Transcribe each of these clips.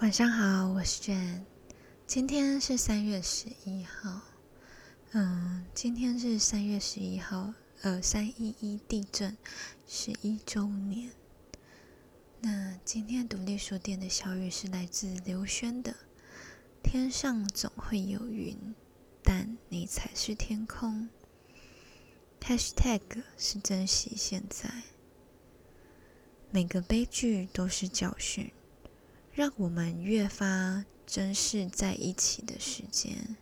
晚上好，我是 Jane。今天是三月十一号，嗯，今天是三月十一号，呃，三一一地震十一周年。那今天独立书店的小雨是来自刘轩的《天上总会有云，但你才是天空》。#hashtag 是珍惜现在，每个悲剧都是教训。让我们越发珍视在一起的时间。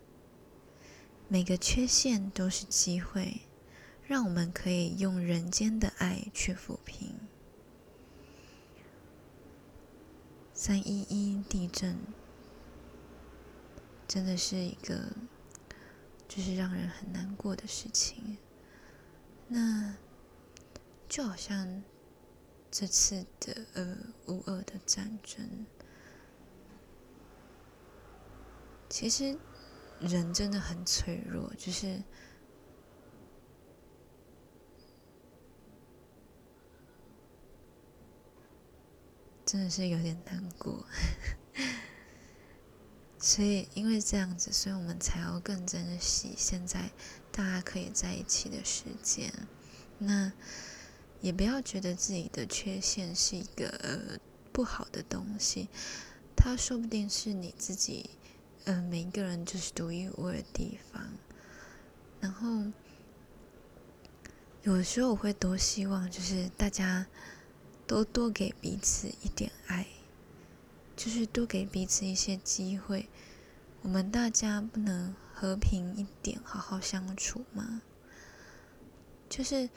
每个缺陷都是机会，让我们可以用人间的爱去抚平。三一一地震真的是一个，就是让人很难过的事情。那就好像这次的呃乌俄的战争。其实，人真的很脆弱，就是真的是有点难过。所以，因为这样子，所以我们才要更珍惜现在大家可以在一起的时间。那也不要觉得自己的缺陷是一个呃不好的东西，它说不定是你自己。嗯，每一个人就是独一无二的地方。然后，有时候我会多希望，就是大家都多给彼此一点爱，就是多给彼此一些机会。我们大家不能和平一点，好好相处吗？就是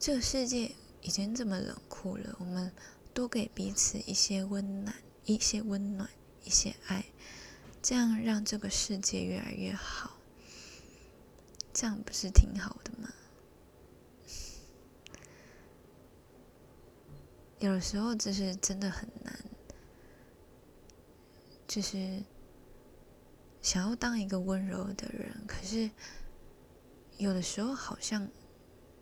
这个世界已经这么冷酷了，我们多给彼此一些温暖，一些温暖，一些爱。这样让这个世界越来越好，这样不是挺好的吗？有的时候就是真的很难，就是想要当一个温柔的人，可是有的时候好像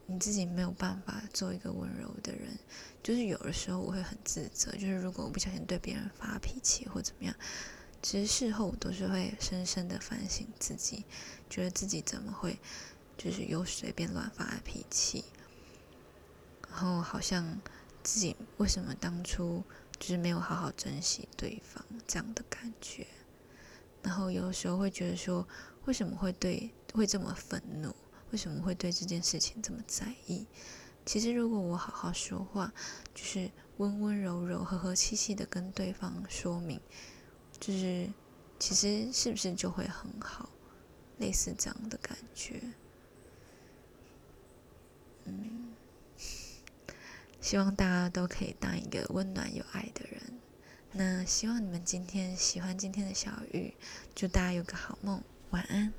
你自己没有办法做一个温柔的人。就是有的时候我会很自责，就是如果我不小心对别人发脾气或怎么样。其实事后我都是会深深的反省自己，觉得自己怎么会就是又随便乱发脾气，然后好像自己为什么当初就是没有好好珍惜对方这样的感觉，然后有时候会觉得说为什么会对会这么愤怒，为什么会对这件事情这么在意？其实如果我好好说话，就是温温柔柔、和和气气的跟对方说明。就是，其实是不是就会很好，类似这样的感觉。嗯，希望大家都可以当一个温暖有爱的人。那希望你们今天喜欢今天的小雨，祝大家有个好梦，晚安。